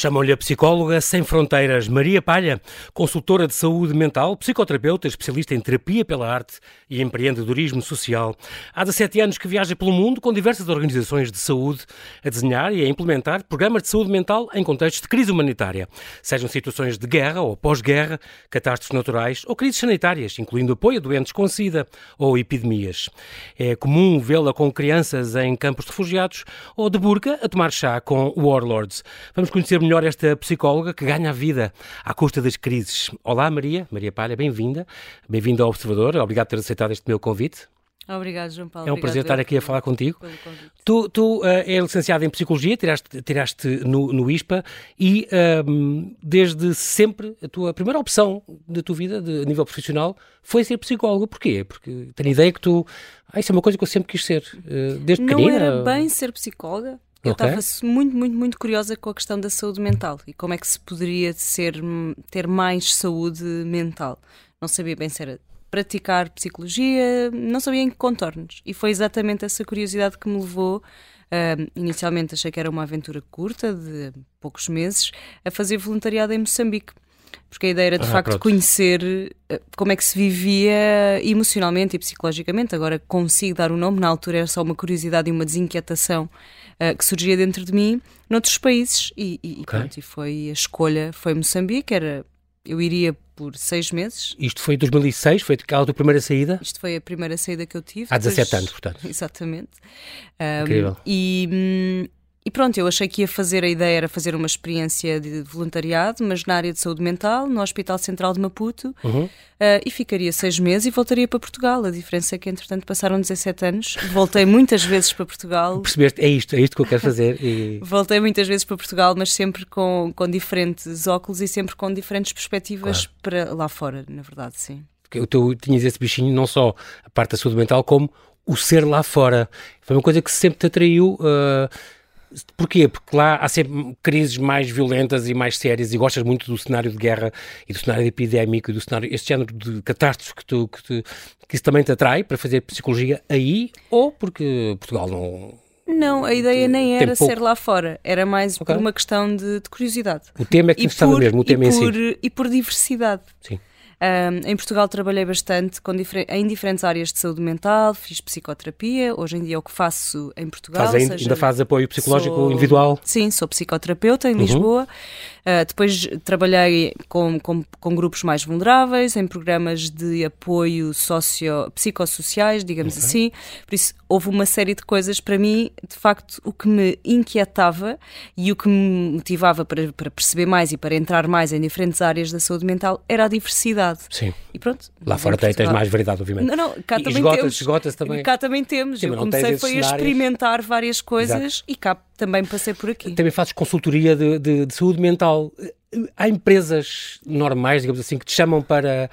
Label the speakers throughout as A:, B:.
A: Chamam-lhe a psicóloga sem fronteiras. Maria Palha, consultora de saúde mental, psicoterapeuta, especialista em terapia pela arte e empreendedorismo social. Há 17 anos que viaja pelo mundo com diversas organizações de saúde a desenhar e a implementar programas de saúde mental em contextos de crise humanitária, sejam situações de guerra ou pós-guerra, catástrofes naturais ou crises sanitárias, incluindo apoio a doentes com sida ou epidemias. É comum vê-la com crianças em campos de refugiados ou de burca a tomar chá com warlords. Vamos conhecer melhor esta psicóloga que ganha a vida à custa das crises. Olá, Maria. Maria Palha, bem-vinda. Bem-vinda ao Observador. Obrigado por ter aceitado este meu convite.
B: Obrigado, João Paulo.
A: É um
B: Obrigado
A: prazer estar aqui a falar contigo. Tu, tu uh, é licenciado em Psicologia, tiraste, tiraste no, no ISPA e uh, desde sempre a tua primeira opção da tua vida, de, a nível profissional, foi ser psicóloga. Porquê? Porque tenho ideia que tu... Ah, isso é uma coisa que eu sempre quis ser, uh, desde
B: Não
A: pequenina.
B: era bem ser psicóloga. Eu estava muito, muito, muito curiosa com a questão da saúde mental e como é que se poderia ser, ter mais saúde mental. Não sabia bem se era praticar psicologia, não sabia em que contornos. E foi exatamente essa curiosidade que me levou. ah, inicialmente achei que era uma aventura curta, de poucos meses, a fazer voluntariado em Moçambique. Porque a ideia era de
A: Ah,
B: facto
A: pronto.
B: conhecer eh, como é que se vivia emocionalmente e psicologicamente. Agora consigo dar o nome, na altura era só uma curiosidade e uma desinquietação eh, que surgia dentro de mim noutros países. E, e, e
A: Ok.
B: pronto, e foi a escolha, foi Moçambique, era, eu iria por seis meses.
A: Isto foi em 2006, foi aquela tua primeira saída?
B: Isto foi a primeira saída que eu tive.
A: Há 17
B: Depois-
A: anos, portanto.
B: Exatamente. Um,
A: Incrível.
B: E, hum, e pronto, eu achei que ia fazer, a ideia era fazer uma experiência de voluntariado, mas na área de saúde mental, no Hospital Central de Maputo,
A: Uhum.
B: uh, e ficaria seis meses e voltaria para Portugal. A diferença é que, entretanto, passaram 17 anos, voltei muitas vezes para Portugal.
A: Percebeste? É isto, é isto que eu quero fazer. E...
B: Voltei muitas vezes para Portugal, mas sempre com, com diferentes óculos e sempre com diferentes perspectivas para lá fora, na verdade, sim.
A: Porque tu tinhas esse bichinho, não só a parte da saúde mental, como o ser lá fora. Foi uma coisa que sempre te atraiu. ah, porquê? Porque lá há sempre crises mais violentas e mais sérias e gostas muito do cenário de guerra e do cenário epidémico e do cenário, este género de catástrofes que, tu, que, tu- que isso também te atrai para fazer psicologia aí ou porque Portugal não...
B: Não, a ideia nem era
A: pouco.
B: ser lá fora, era mais
A: Ok.
B: por uma questão de, de curiosidade.
A: O tema é que
B: E
A: interessava mesmo, o tema
B: e,
A: em si.
B: e por diversidade.
A: Sim.
B: Ahm, em Portugal trabalhei bastante difer- em diferentes áreas de saúde mental, fiz psicoterapia, hoje em dia é o que faço em Portugal.
A: Faz ainda,
B: seja,
A: ainda faz apoio psicológico
B: sou-
A: individual?
B: Sim, sou psicoterapeuta em
A: Uhum.
B: Lisboa. Ah, depois trabalhei com, com, com grupos mais vulneráveis, em programas de apoio socio, psicossociais, digamos assim. Por isso, houve uma série de coisas para mim, de facto, o que me inquietava e o que me motivava para, para perceber mais e para entrar mais em diferentes áreas da saúde mental era a diversidade.
A: Sim.
B: E pronto.
A: Lá fora tem- tens mais variedade, obviamente.
B: Não, não, cá
A: E
B: também temos.
A: também.
B: Cá também temos.
A: Sim,
B: Eu comecei foi a experimentar várias coisas
A: Exato.
B: e cá também passei por aqui.
A: Também fazes consultoria de, de- de saúde mental. Há empresas normais, digamos assim, que te chamam para.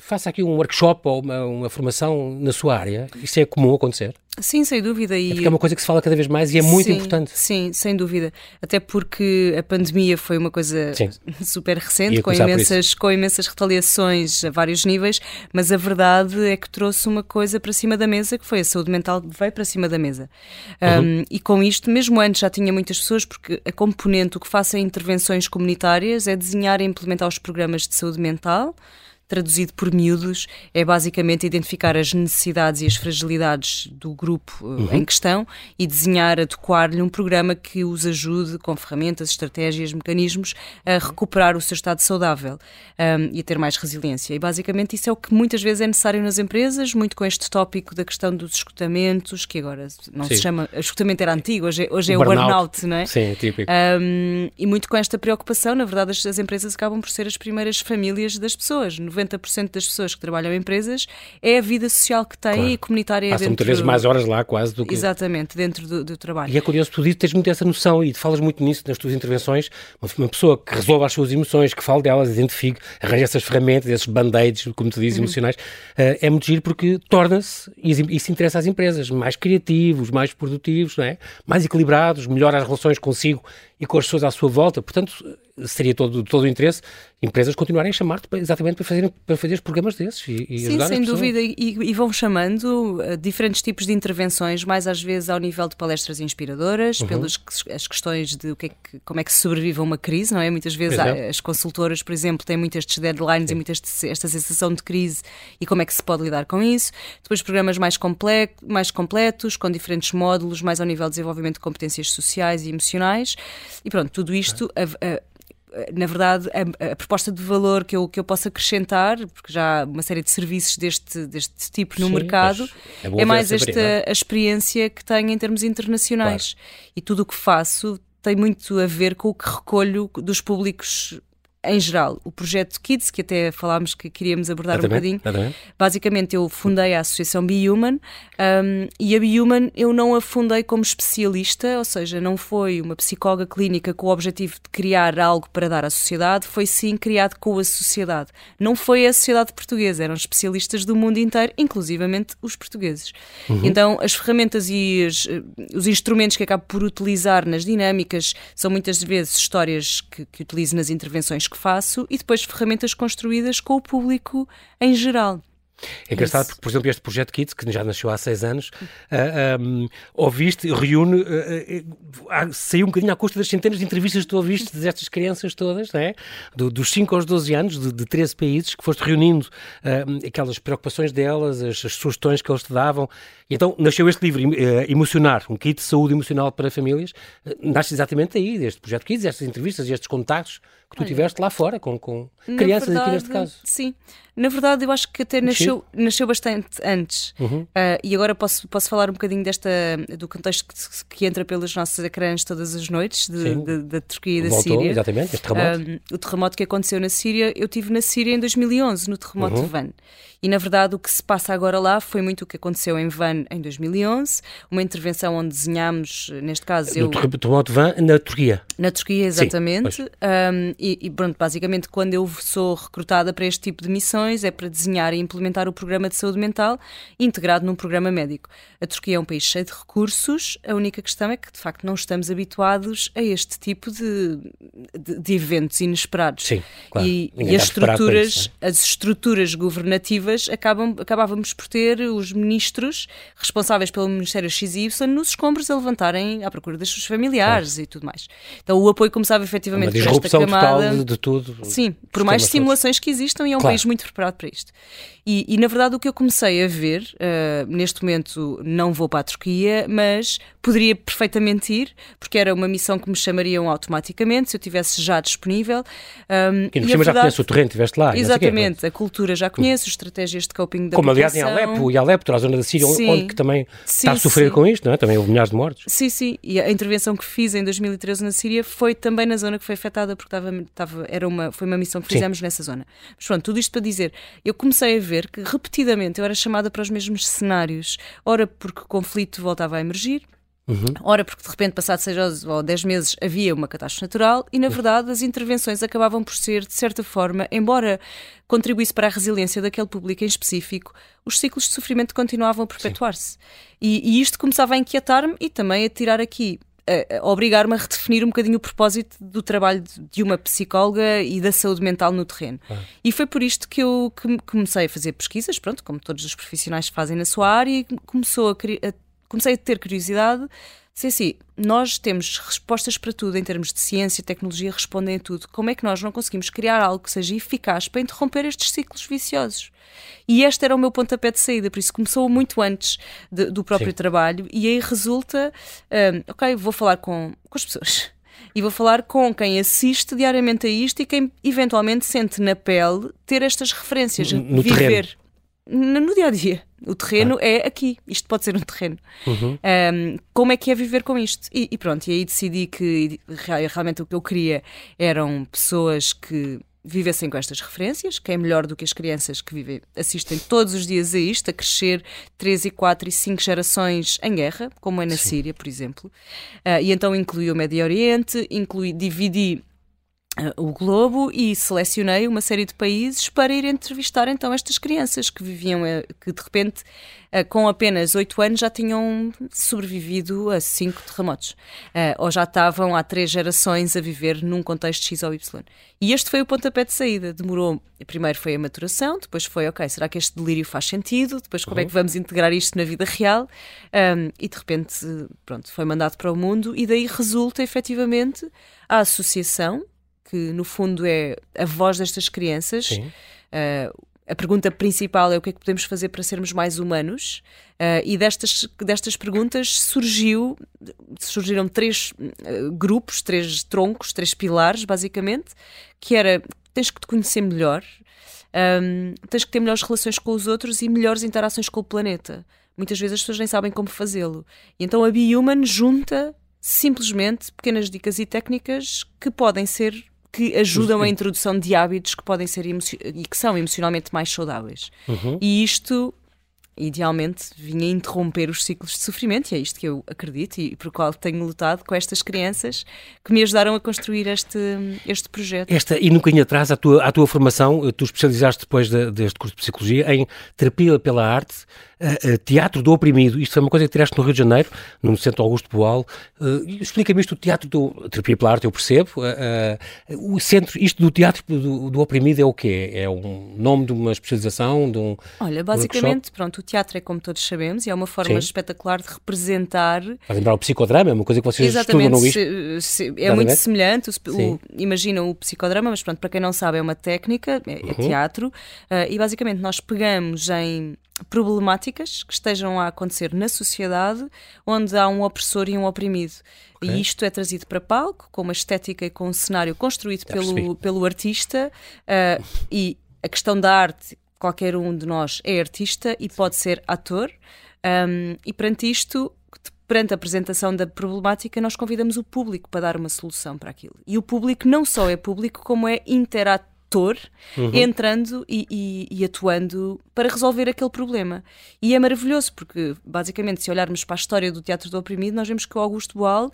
A: Faça aqui um workshop ou uma, uma formação na sua área. Isso é comum acontecer.
B: Sim, sem dúvida. E
A: É porque é uma coisa que se fala cada vez mais e é muito
B: sim,
A: importante.
B: Sim, sem dúvida. Até porque a pandemia foi uma coisa
A: Sim.
B: super recente, com imensas, com imensas retaliações a vários níveis, mas a verdade é que trouxe uma coisa para cima da mesa, que foi a saúde mental que veio para cima da mesa.
A: Uhum.
B: Um, e com isto, mesmo antes já tinha muitas pessoas, porque a componente, o que faço em intervenções comunitárias é desenhar e implementar os programas de saúde mental, traduzido por miúdos, é basicamente identificar as necessidades e as fragilidades do grupo uh, em questão e desenhar, adequar-lhe um programa que os ajude com ferramentas, estratégias, mecanismos a recuperar o seu estado saudável um, e a ter mais resiliência. E basicamente isso é o que muitas vezes é necessário nas empresas, muito com este tópico da questão dos escutamentos, que agora não
A: Sim.
B: se chama, escutamento era antigo, hoje é, hoje é
A: O
B: o
A: burnout.
B: burnout, não é?
A: Sim, é típico.
B: Um, e muito com esta preocupação, na verdade, as, as empresas acabam por ser as primeiras famílias das pessoas. 90% das pessoas que trabalham em empresas é a vida social que têm
A: Claro.
B: e comunitária
A: Passam
B: dentro
A: muitas vezes mais horas lá, quase, do que.
B: Exatamente, dentro do, do trabalho.
A: E é curioso, tu dizes, tens muito essa noção e falas muito nisso nas tuas intervenções. Uma, pessoa que resolva as suas emoções, que fale delas, identifique, arranja essas ferramentas, esses band-aids, como tu dizes, emocionais, eh, é muito giro porque torna-se, e isso interessa às empresas, mais criativos, mais produtivos, não é? mais equilibrados, melhora as relações consigo e com as pessoas à sua volta. Portanto, seria todo, todo o interesse empresas continuarem a chamar-te exatamente para fazer, para fazer os programas desses e, e
B: Sim, sem dúvida, e, e, vão chamando uh, diferentes tipos de intervenções, mais às vezes ao nível de palestras inspiradoras, uhum. pelas as questões de o que é que, como é que se sobrevive a uma crise, não é? Muitas vezes há, as consultoras, por exemplo, têm muitas deadlines Sim. e muitas esta sensação de crise e como é que se pode lidar com isso. Depois programas mais, comple mais completos, com diferentes módulos, mais ao nível de desenvolvimento de competências sociais e emocionais. E pronto, tudo isto a, a, na verdade, a, a, proposta de valor que eu, que eu posso acrescentar, porque já há uma série de serviços deste, deste tipo no Sim, mercado, é, é, mais esta a experiência que tenho em termos internacionais. Claro. E tudo o que faço tem muito a ver com o que recolho dos públicos em geral, o projeto Kids, que até falámos que queríamos abordar um bocadinho, basicamente eu fundei a Associação Be Human um, e a Be Human eu não a fundei como especialista, ou seja, não foi uma psicóloga clínica com o objetivo de criar algo para dar à sociedade, foi sim criado com a sociedade. Não foi a sociedade portuguesa, eram especialistas do mundo inteiro, inclusivamente os portugueses. Uhum. Então, as ferramentas e os, os instrumentos que acabo por utilizar nas dinâmicas são muitas vezes histórias que, que utilizo nas intervenções que faço e depois ferramentas construídas com o público em geral.
A: É engraçado porque, por exemplo, este projeto Kids, que já nasceu há seis anos, uh, ah, um, ouviste, reúne, uh, uh, saiu um bocadinho à custa das centenas de entrevistas que tu ouviste destas crianças todas, não é? Do, dos 5 aos 12 anos, de, de 13 países, que foste reunindo aquelas preocupações delas, as, as, sugestões que eles te davam. E então nasceu este livro, Emocionar, um kit de saúde emocional para famílias. nasce exatamente aí, deste projeto Kids, estas entrevistas e estes contactos que tu Olha, tiveste lá fora com, com crianças verdade, aqui neste caso.
B: Sim, na verdade eu acho que até nasceu, nasceu bastante antes uhum. uh, e agora posso, posso falar um bocadinho desta, do contexto que, que entra pelos nossos ecrãs todas as noites da Turquia e da
A: Voltou,
B: Síria.
A: exatamente, este terremoto.
B: Uh, o terremoto que aconteceu na Síria, eu tive na Síria em 2011, no terremoto uhum. de Van. E, na verdade, o que se passa agora lá foi muito o que aconteceu em Van em 2011, uma intervenção onde desenhámos, neste caso...
A: No eu... terremoto de na Turquia.
B: Na Turquia, exatamente. Sim, um, e, e, pronto, basicamente, quando eu sou recrutada para este tipo de missões, é para desenhar e implementar o programa de saúde mental integrado num programa médico. A Turquia é um país cheio de recursos, a única questão é que, de facto, não estamos habituados a este tipo de, de, de eventos inesperados.
A: Sim, claro.
B: E, e as estruturas, isso, é? as estruturas governativas acabam, acabávamos por ter os ministros responsáveis pelo Ministério XY nos escombros a levantarem à procura dos seus familiares claro. e tudo mais. Então o apoio começava efetivamente
A: Uma por esta camada. De, de tudo.
B: Sim, por mais simulações que existam e é um claro. país muito preparado para isto. E, e, na verdade o que eu comecei a ver, uh, neste momento não vou para a Turquia, mas poderia perfeitamente ir, porque era uma missão que me chamariam automaticamente se eu tivesse já disponível.
A: Um, e, e verdade, já conhece o terreno, estiveste lá.
B: Exatamente, a cultura já conheço, as estratégias de coping da
A: Como aliás em Alepo, e Alepo, a zona da Síria, sim. onde que também sim, está a sofrer sim. com isto, não é? Também houve milhares de mortos.
B: Sim, sim, e a intervenção que fiz em 2013 na Síria foi também na zona que foi afetada, porque estava, estava, era uma, foi uma missão que fizemos nessa zona. Mas pronto, tudo isto para dizer, eu comecei a ver ver que repetidamente eu era chamada para os mesmos cenários. Ora porque o conflito voltava a emergir, Uhum. Ora, porque de repente, passados seis ou dez meses, havia uma catástrofe natural e, na verdade, as intervenções acabavam por ser, de certa forma, embora contribuísse para a resiliência daquele público em específico, os ciclos de sofrimento continuavam a perpetuar-se. E, e, isto começava a inquietar-me e também a tirar aqui obrigar-me a redefinir um bocadinho o propósito do trabalho de uma psicóloga e da saúde mental no terreno. Ah. E foi por isto que eu comecei a fazer pesquisas, pronto, como todos os profissionais fazem na sua área, e começou a, a, comecei a ter curiosidade. Sim, sim, nós temos respostas para tudo em termos de ciência, tecnologia, respondem a tudo. Como é que nós não conseguimos criar algo que seja eficaz para interromper estes ciclos viciosos? E este era o meu pontapé de saída, por isso começou muito antes de, do próprio Sim. trabalho e aí resulta, um, ok, vou falar com, com as pessoas e vou falar com quem assiste diariamente a isto e quem eventualmente sente na pele ter estas referências,
A: no
B: viver no, no dia a dia. O terreno ah. é aqui, isto pode ser um terreno. Uhum. Um, como é que é viver com isto? E, e, pronto, e aí decidi que realmente o que eu queria eram pessoas que vivessem com estas referências, que é melhor do que as crianças que vivem, assistem todos os dias a isto, a crescer 3 e 4 e 5 gerações em guerra, como é na Sim. Síria, por exemplo. Uh, e então inclui o Médio Oriente, inclui, dividi o Globo e selecionei uma série de países para ir entrevistar então estas crianças que viviam, eh, que de repente eh, com apenas 8 anos já tinham sobrevivido a 5 terremotos eh, ou já estavam há três gerações a viver num contexto X ou Y. E este foi o pontapé de saída. Demorou, primeiro foi a maturação, depois foi, ok, será que este delírio faz sentido? Depois como uhum. é que uhum. vamos integrar isto na vida real? Um, e de repente, pronto, foi mandado para o mundo e daí resulta efetivamente a associação que no fundo é a voz destas crianças. Uh, a pergunta principal é o que é que podemos fazer para sermos mais humanos uh, e destas, destas perguntas surgiu surgiram três uh, grupos, três troncos, três pilares basicamente, que era tens que te conhecer melhor, um, tens que ter melhores relações com os outros e melhores interações com o planeta. Muitas vezes as pessoas nem sabem como fazê-lo. E então a Be Junta simplesmente pequenas dicas e técnicas que podem ser que ajudam a introdução de hábitos que podem ser e que são emocionalmente mais saudáveis. Uhum. E isto idealmente vinha interromper os ciclos de sofrimento, e é isto que eu acredito e por qual tenho lutado com estas crianças que me ajudaram a construir este, este projeto.
A: Esta, e nunca ia atrás, à tua, à tua formação, tu especializaste depois de, deste curso de Psicologia em Terapia pela Arte, uh, Teatro do Oprimido. Isto foi uma coisa que tiraste no Rio de Janeiro, no Centro Augusto Boal. Uh, Explica-me isto, o Teatro do... Terapia pela Arte, eu percebo. Uh, o centro, isto do Teatro do, do, Oprimido é o quê? É um nome de uma especialização, de um
B: Olha, basicamente, pronto, o teatro é como todos sabemos e é uma forma Sim. espetacular de representar...
A: Vai lembrar o psicodrama, é uma coisa que vocês Exatamente, estudam no
B: se, se, é muito semelhante. O, o, imagina o psicodrama, mas pronto, para quem não sabe é uma técnica, é, é uhum. teatro, e basicamente nós pegamos em problemáticas que estejam a acontecer na sociedade onde há um opressor e um oprimido. Okay. E isto é trazido para palco com uma estética e com um cenário construído pelo, pelo artista uh, e a questão da arte, qualquer um de nós é artista e pode ser ator um, e perante isto perante a apresentação da problemática, nós convidamos o público para dar uma solução para aquilo. E o público não só é público, como é interator ator uhum. entrando e, e, e, atuando para resolver aquele problema. E é maravilhoso, porque basicamente, se olharmos para a história do Teatro do Oprimido, nós vemos que o Augusto Boal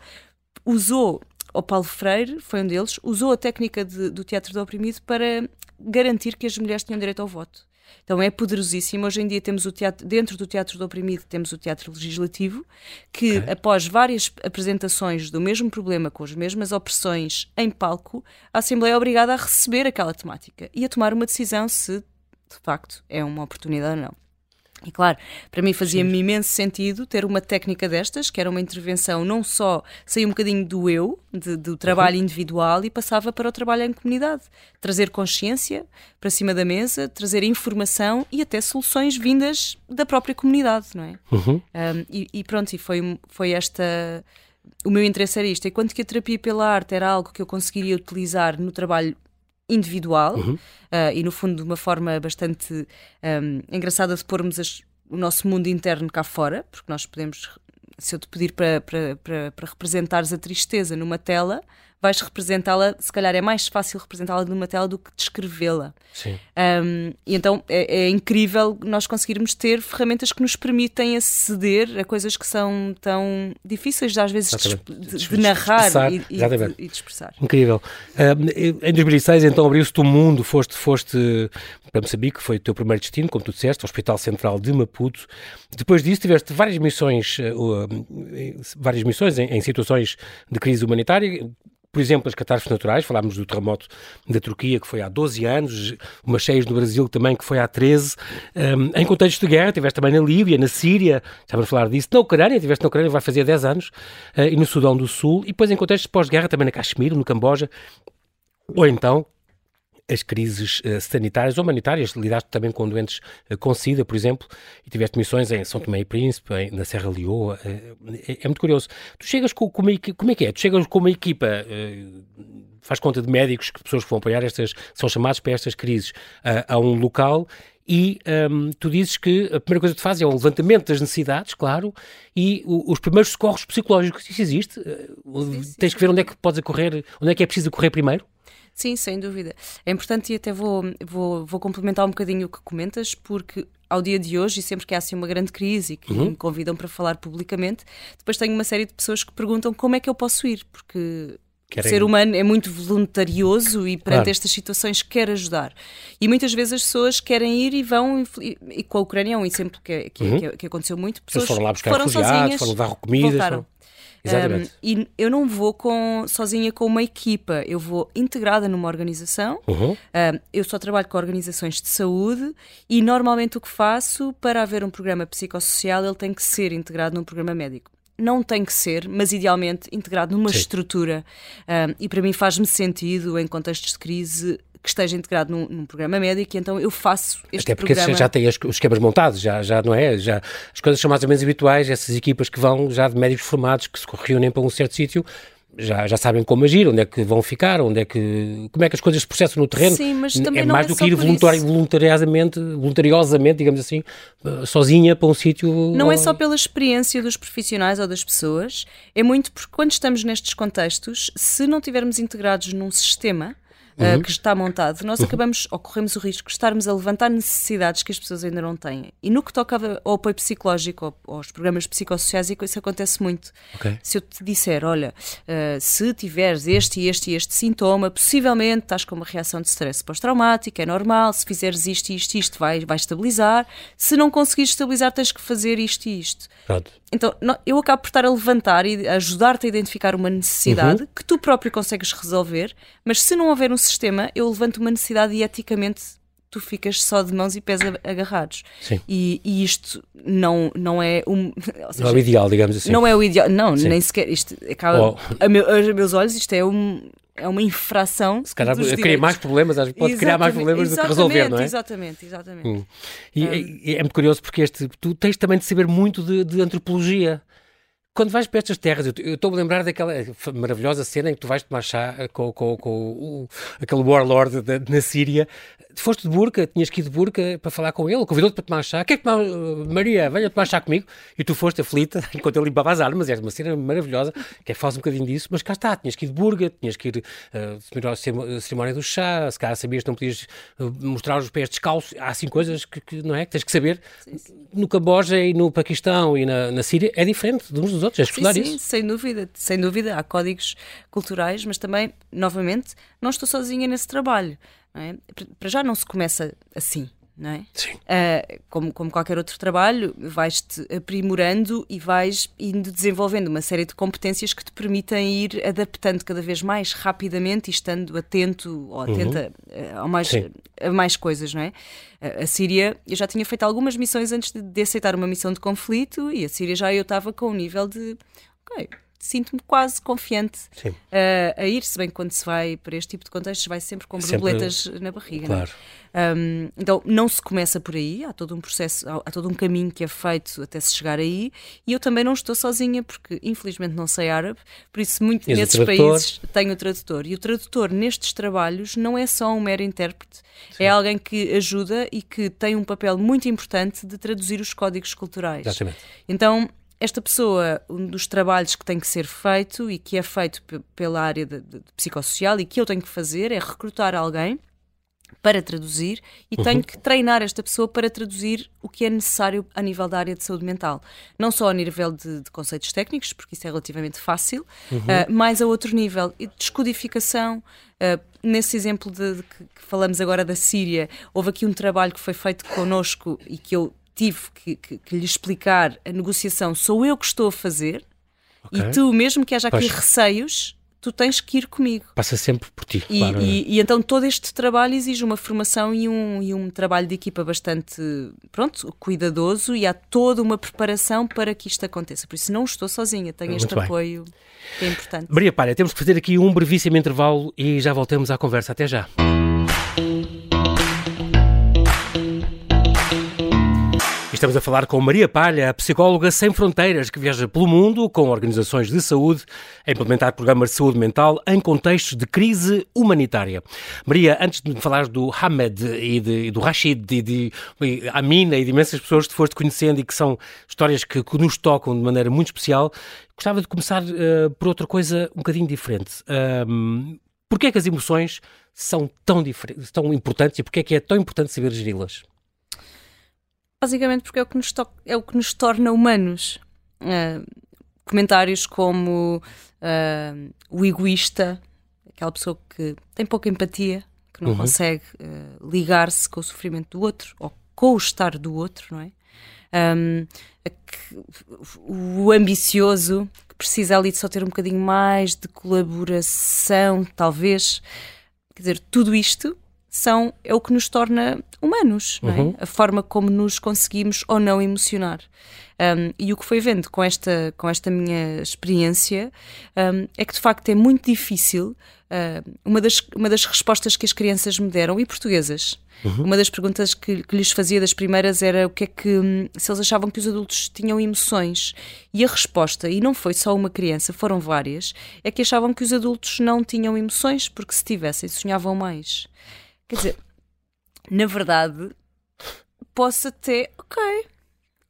B: usou, o Paulo Freire foi um deles, usou a técnica de, do Teatro do Oprimido para garantir que as mulheres tinham direito ao voto. Então é poderosíssimo. Hoje em dia temos o teatro, dentro do Teatro do Oprimido, temos o Teatro Legislativo, que okay. após várias apresentações do mesmo problema, com as mesmas opressões em palco, a Assembleia é obrigada a receber aquela temática e a tomar uma decisão se de facto é uma oportunidade ou não. E claro, para mim fazia-me imenso sentido ter uma técnica destas, que era uma intervenção não só sair um bocadinho do eu, de, do trabalho uhum. individual, e passava para o trabalho em comunidade. Trazer consciência para cima da mesa, trazer informação e até soluções vindas da própria comunidade, não é? Uhum. Um, e, e, pronto, e foi, foi esta. O meu interesse era isto. Enquanto que a terapia pela arte era algo que eu conseguiria utilizar no trabalho individual uhum. uh, e, no fundo, de uma forma bastante um, engraçada de pormos as, o nosso mundo interno cá fora, porque nós podemos, se eu te pedir para, para, para, para representares a tristeza numa tela, vais representá-la, se calhar é mais fácil representá-la numa tela do que descrevê-la. Sim. Um, e então é, é, incrível nós conseguirmos ter ferramentas que nos permitem aceder a coisas que são tão difíceis às vezes de, de, de, narrar e, e, de, e, de, expressar.
A: Incrível. Um, em 2006 então abriu-se o mundo, foste, foste para Moçambique, foi o teu primeiro destino, como tu disseste, o Hospital Central de Maputo. Depois disso tiveste várias missões, uh, várias missões em, em situações de crise humanitária, por exemplo, as catástrofes naturais, falámos do terremoto da Turquia, que foi há 12 anos, umas cheias no Brasil também, que foi há 13. Um, em contexto de guerra, tiveste também na Líbia, na Síria, estávamos a falar disso, na Ucrânia, tiveste na Ucrânia, vai fazer 10 anos, uh, e no Sudão do Sul, e depois em contexto pós-guerra, também na Caxemira, no Camboja, ou então as crises uh, sanitárias ou humanitárias. Lidaste também com doentes uh, com SIDA, por exemplo, e tiveste missões em São Tomé e Príncipe, em, na Serra Leoa. Uh, é, é, muito curioso. Tu chegas com, com uma como é que é? Tu chegas com uma equipa faz conta de médicos, que pessoas que vão apoiar estas, são chamados para estas crises a um local e um, tu dizes que a primeira coisa que tu fazes é o levantamento das necessidades, claro, e o, os primeiros socorros psicológicos. Isso existe? Sim, sim. Tens que ver onde é que podes correr, onde é que é preciso correr primeiro?
B: Sim, sem dúvida. É importante e até vou, vou, vou complementar um bocadinho o que comentas, porque ao dia de hoje, e sempre que há assim uma grande crise e que uhum. me convidam para falar publicamente, depois tenho uma série de pessoas que perguntam como é que eu posso ir, porque Querem... O ser humano é muito voluntarioso e perante claro. estas situações quer ajudar. E muitas vezes as pessoas querem ir e vão, e, e com a Ucrânia é um exemplo que, que, uhum. que, que aconteceu muito.
A: Pessoas foram lá buscar foram sozinhas, foram levar comida.
B: Voltaram. Exatamente. Um, e eu não vou com, sozinha com uma equipa, eu vou integrada numa organização. Uhum. Um, eu só trabalho com organizações de saúde e normalmente o que faço para haver um programa psicossocial, ele tem que ser integrado num programa médico não tem que ser, mas idealmente integrado numa Sim. estrutura. Um, e para mim faz-me sentido, em contextos de crise, que esteja integrado num, num, programa médico, e então eu faço este
A: Até porque
B: programa...
A: já tem os esquemas montados, já, já não é? Já, as coisas são mais ou menos habituais, essas equipas que vão já de médicos formados, que se reúnem para um certo sítio, já, já sabem como agir, onde é que vão ficar, onde é que, como é que as coisas se processam no terreno.
B: Sim, mas também
A: é mais
B: é
A: do que ir voluntari voluntariosamente, voluntariosamente, digamos assim, eh, sozinha para um sítio.
B: Não ou... é só pela experiência dos profissionais ou das pessoas, é muito porque quando estamos nestes contextos, se não tivermos integrados num sistema, uhum. uh, que está montado, nós uhum. acabamos, ou corremos o risco de estarmos a levantar necessidades que as pessoas ainda não têm. E no que toca ao apoio psicológico, ou aos programas psicossociais, isso acontece muito. Okay. Se eu te disser, olha, uh, se tiveres este e este e este sintoma, possivelmente estás com uma reação de stress pós-traumático, é normal, se fizeres isto e isto, isto vai, vai estabilizar. Se não conseguires estabilizar, tens que fazer isto e isto. Pronto. Então, eu acabo por estar a levantar e ajudar-te a identificar uma necessidade uhum. que tu próprio consegues resolver, mas se não houver um sistema, eu levanto uma necessidade e eticamente tu ficas só de mãos e pés agarrados. Sim. E, e isto não, não é um.
A: Seja, não é o ideal, digamos assim.
B: Não é o ideal, não, Sim. nem sequer. Isto acaba. Oh. A, meu, a meus olhos, isto é um é uma infração.
A: Se calhar cria mais problemas, pode exatamente, criar mais problemas do que resolver, não é?
B: Exatamente, exatamente. Hum.
A: E, um. é, é, muito curioso porque este, tu tens também de saber muito de, de antropologia. Quando vais para estas terras, eu estou-me a lembrar daquela maravilhosa cena em que tu vais tomar chá com, com, com o, aquele warlord da, na Síria foste de burca, tinhas que ir de burca para falar com ele, convidou-te para tomar chá. Quer que tomar, Maria, venha tomar chá comigo? E tu foste aflita enquanto ele limpava as armas. Era uma cena maravilhosa, que é faz um bocadinho disso, mas cá está, tinhas que ir de burca, tinhas que ir uh, à cerimónia do chá, se calhar sabias que não podias mostrar os pés descalços. Há assim coisas que, que, não é, que tens que saber. Sim, sim. No Camboja e no Paquistão e na, na Síria é diferente de uns dos outros, é estudar
B: sim,
A: isso. Sim,
B: sem dúvida, sem dúvida. Há códigos culturais, mas também, novamente, não estou sozinha nesse trabalho. É? Para já não se começa assim. Não é?
A: Sim.
B: Uh, como, como qualquer outro trabalho, vais-te aprimorando e vais indo desenvolvendo uma série de competências que te permitem ir adaptando cada vez mais rapidamente e estando atento ou atenta uhum. a, mais, a mais coisas, não é? A, a Síria, eu já tinha feito algumas missões antes de, de aceitar uma missão de conflito e a Síria já eu estava com um nível de ok, sinto-me quase confiante uh, a ir, se bem que quando se vai para este tipo de contextos vai sempre com borboletas sempre... na barriga. É? Claro. Não um, então não se começa por aí, há todo um processo, há, há, todo um caminho que é feito até se chegar aí, e eu também não estou sozinha, porque infelizmente não sei árabe, por isso muito e nesses países tenho o tradutor. E o tradutor nestes trabalhos não é só um mero intérprete, Sim. é alguém que ajuda e que tem um papel muito importante de traduzir os códigos culturais.
A: Exatamente.
B: Então esta pessoa, um dos trabalhos que tem que ser feito e que é feito pela área de, de, de psicossocial e que eu tenho que fazer é recrutar alguém para traduzir e uhum. tenho que treinar esta pessoa para traduzir o que é necessário a nível da área de saúde mental. Não só a nível de, de conceitos técnicos, porque isso é relativamente fácil, uhum. uh, mas a outro nível, de descodificação. Uh, nesse exemplo de, de que, que falamos agora da Síria, houve aqui um trabalho que foi feito connosco e que eu tive que, que, que, lhe explicar a negociação sou eu que estou a fazer okay. e tu, mesmo que haja aqui pois. receios, tu tens que ir comigo.
A: Passa sempre por ti,
B: e,
A: claro.
B: E, e, então todo este trabalho exige uma formação e um, e um trabalho de equipa bastante, pronto, cuidadoso e há toda uma preparação para que isto aconteça. Por isso não estou sozinha, tenho Muito este bem. apoio que é importante.
A: Maria Palha, temos que fazer aqui um brevíssimo intervalo e já voltamos à conversa. Até já. Estamos a falar com Maria Palha, psicóloga sem fronteiras que viaja pelo mundo com organizações de saúde a implementar programas de saúde mental em contextos de crise humanitária. Maria, antes de falar do Hamed e, de, e do Rashid e de e Amina e de imensas pessoas que te foste conhecendo e que são histórias que, que nos tocam de maneira muito especial, gostava de começar uh, por outra coisa um bocadinho diferente. Um, porquê é que as emoções são tão, tão importantes e porquê é que é tão importante saber geri-las?
B: Basicamente porque é o que nos, é o que nos torna humanos. Uh, comentários como uh, o egoísta, aquela pessoa que tem pouca empatia, que não uhum. consegue uh, ligar-se com o sofrimento do outro ou com o estar do outro, não é? Um, o ambicioso que precisa ali de só ter um bocadinho mais de colaboração, talvez. Quer dizer, tudo isto são, é o que nos torna humanos, é? uhum. a forma como nos conseguimos ou não emocionar. Um, e o que foi vendo com esta, com esta minha experiência um, é que de facto é muito difícil. Uh, uma, das, uma das respostas que as crianças me deram, e portuguesas, uhum. uma das perguntas que, que, lhes fazia das primeiras era o que é que hum, se eles achavam que os adultos tinham emoções. E a resposta, e não foi só uma criança, foram várias, é que achavam que os adultos não tinham emoções, porque se tivessem, sonhavam mais. Quer dizer, na verdade, posso até, ok,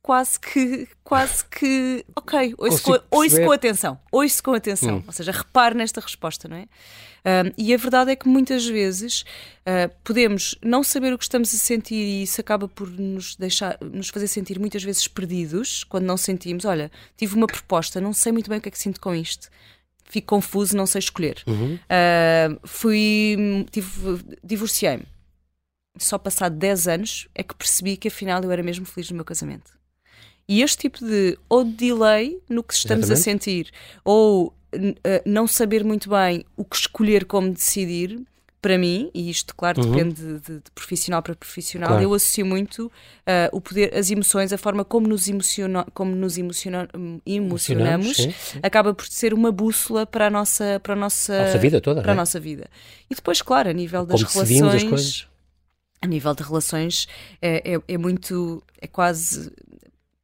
B: quase que, quase que, ok, ouço, com, ouço com, atenção, ouço com atenção, hum. ou seja, repare nesta resposta, não é? Um, e a verdade é que muitas vezes uh, podemos não saber o que estamos a sentir e isso acaba por nos deixar, nos fazer sentir muitas vezes perdidos quando não sentimos, olha, tive uma proposta, não sei muito bem o que é que sinto com isto. Fico confuso, não sei escolher. Uhum. Uh, fui, divorciei-me. Só passado 10 anos é que percebi que afinal eu era mesmo feliz no meu casamento. E este tipo de ou de delay no que estamos Exatamente. a sentir, ou uh, não saber muito bem o que escolher, como decidir, para mim, e isto, claro, uhum. depende de, de, de, profissional para profissional, claro. eu associo muito uh, o poder, as emoções, a forma como nos, emociona, como nos emociona, emocionamos, sim, sim. acaba por ser uma bússola para a nossa, para a nossa,
A: nossa vida toda.
B: Para
A: a
B: é? nossa vida. E depois, claro, a nível das como relações. A nível de relações é, é, é muito. é quase